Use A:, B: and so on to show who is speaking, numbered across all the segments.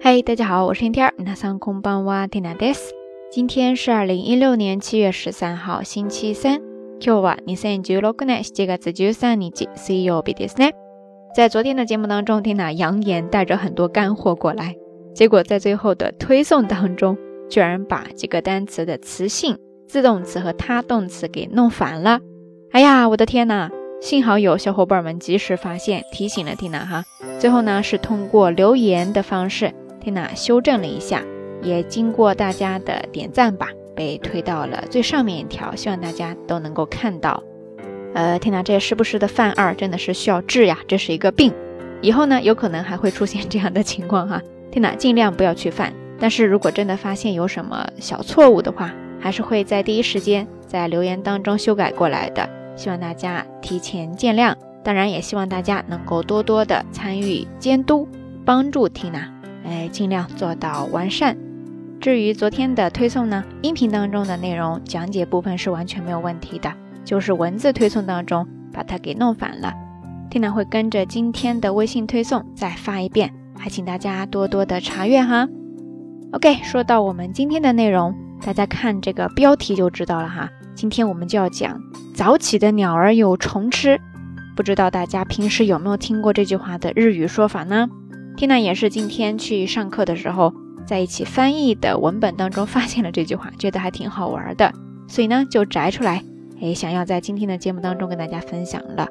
A: 嘿，大家好，我是天天。那上空班哇天娜 des。今天是二零一六年七月十三号，星期三。今日は二千十六年七月十三日水曜日ですね。在昨天的节目当中，天娜扬言带着很多干货过来，结果在最后的推送当中，居然把这个单词的词性、自动词和他动词给弄反了。哎呀，我的天呐！幸好有小伙伴们及时发现，提醒了缇娜哈。最后呢，是通过留言的方式。 缇娜修正了一下，也经过大家的点赞吧，被推到了最上面一条，希望大家都能够看到。呃，缇娜这时不时的犯二，真的是需要治呀，这是一个病。以后呢，有可能还会出现这样的情况哈，缇娜尽量不要去犯。但是如果真的发现有什么小错误的话，还是会在第一时间在留言当中修改过来的，希望大家提前见谅。当然，也希望大家能够多多的参与监督，帮助缇娜。哎，尽量做到完善。至于昨天的推送呢，音频当中的内容讲解部分是完全没有问题的，就是文字推送当中把它给弄反了。天南会跟着今天的微信推送再发一遍，还请大家多多的查阅哈。OK，说到我们今天的内容，大家看这个标题就知道了哈。今天我们就要讲早起的鸟儿有虫吃，不知道大家平时有没有听过这句话的日语说法呢？缇娜也是今天去上课的时候，在一起翻译的文本当中发现了这句话，觉得还挺好玩的，所以呢就摘出来，哎，想要在今天的节目当中跟大家分享了。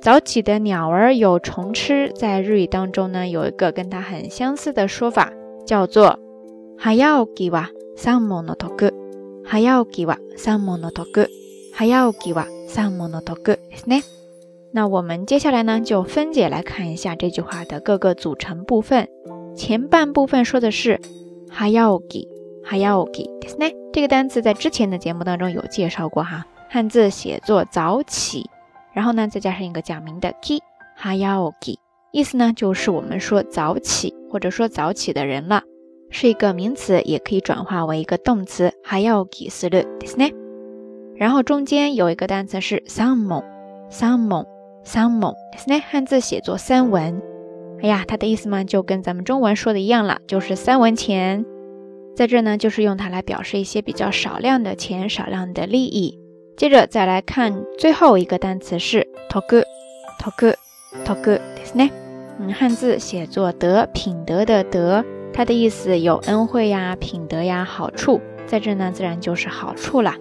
A: 早起的鸟儿有虫吃，在日语当中呢有一个跟它很相似的说法，叫做早起は三文の徳。早起は三文の徳。早起は三文の徳ですね。 那我们接下来呢，就分解来看一下这句话的各个组成部分。前半部分说的是哈要给哈要给，ですね。这个单词在之前的节目当中有介绍过哈，汉字写作早起，然后呢再加上一个假名的 ki 哈要给，意思呢就是我们说早起或者说早起的人了，是一个名词，也可以转化为一个动词哈要给する，ですね。然后中间有一个单词是 salmon，salmon。 三猛，那汉字写作三文。哎呀，它的意思嘛，就跟咱们中文说的一样了，就是三文钱。在这呢，就是用它来表示一些比较少量的钱、少量的利益。接着再来看最后一个单词是 toku，toku，toku，那嗯，汉字写作德，品德的德，它的意思有恩惠呀、品德呀、好处。在这呢，自然就是好处了。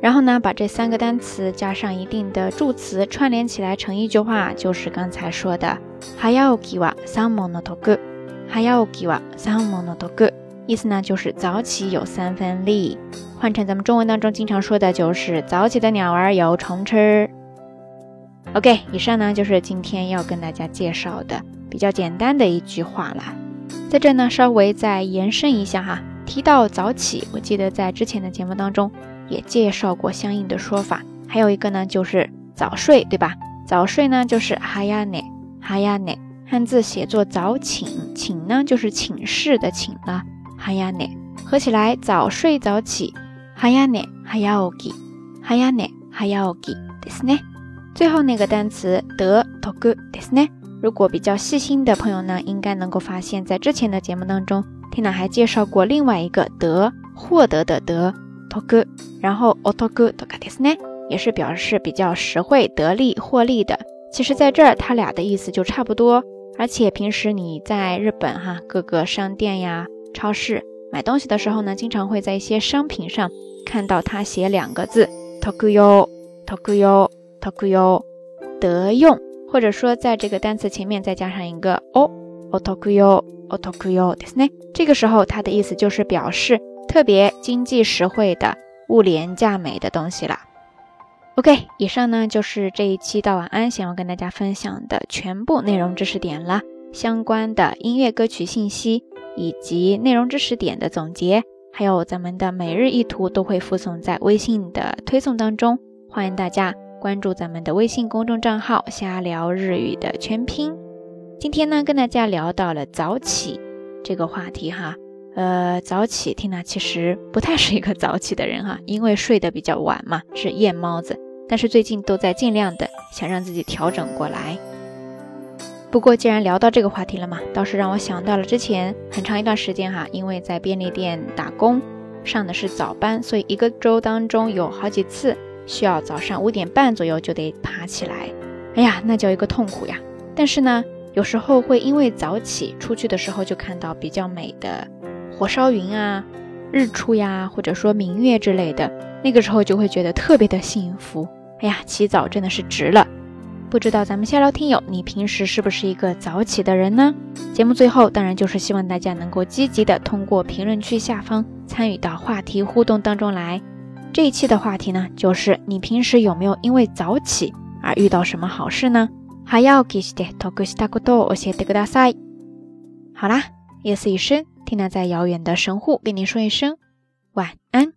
A: 然后呢，把这三个单词加上一定的助词串联起来成一句话，就是刚才说的“早起は三文の徳”。早起は三文の徳，意思呢就是早起有三分利。换成咱们中文当中经常说的就是“早起的鸟儿有虫吃”。OK，以上呢就是今天要跟大家介绍的比较简单的一句话了。在这呢，稍微再延伸一下哈，提到早起，我记得在之前的节目当中。 也介绍过相应的说法，还有一个呢，就是早睡，对吧？早睡呢，就是哈呀内哈呀内，汉字写作早寝，寝呢就是寝室的寝了，哈呀内合起来早睡早起，哈呀内哈呀おき，哈呀内哈呀おきですね。最后那个单词得 toku ですね。如果比较细心的朋友呢，应该能够发现，在之前的节目当中，Tina 还介绍过另外一个得获得的得。 toku，然后 otoku t o k a d s n 也是表示比较实惠、得利、获利的。其实，在这儿它俩的意思就差不多。而且平时你在日本哈各个商店呀、超市买东西的时候呢，经常会在一些商品上看到它写两个字 tokuyo，tokuyo，tokuyo，得用，或者说在这个单词前面再加上一个 o，otokuyo，otokuyo desu ne。这个时候它的意思就是表示。特别经济实惠的物廉价美的东西了。OK，以上呢就是这一期到晚安想要跟大家分享的全部内容知识点了。相关的音乐歌曲信息以及内容知识点的总结，还有咱们的每日一图都会附送在微信的推送当中。欢迎大家关注咱们的微信公众账号“瞎聊日语”的全拼。今天呢跟大家聊到了早起这个话题哈。呃，早起，缇娜其实不太是一个早起的人哈，因为睡得比较晚嘛，是夜猫子。但是最近都在尽量的想让自己调整过来。不过既然聊到这个话题了嘛，倒是让我想到了之前很长一段时间哈，因为在便利店打工，上的是早班，所以一个周当中有好几次需要早上五点半左右就得爬起来，哎呀，那叫一个痛苦呀。但是呢，有时候会因为早起出去的时候就看到比较美的火烧云啊、日出呀，或者说明月之类的，那个时候就会觉得特别的幸福。哎呀，起早真的是值了。不知道咱们下聊听友，你平时是不是一个早起的人呢？节目最后当然就是希望大家能够积极的通过评论区下方参与到话题互动当中来。这一期的话题呢，就是你平时有没有因为早起而遇到什么好事呢？还要给些得个西大ことを教えてください。好啦，夜色已深， 缇娜在遥远的神户跟你说一声晚安。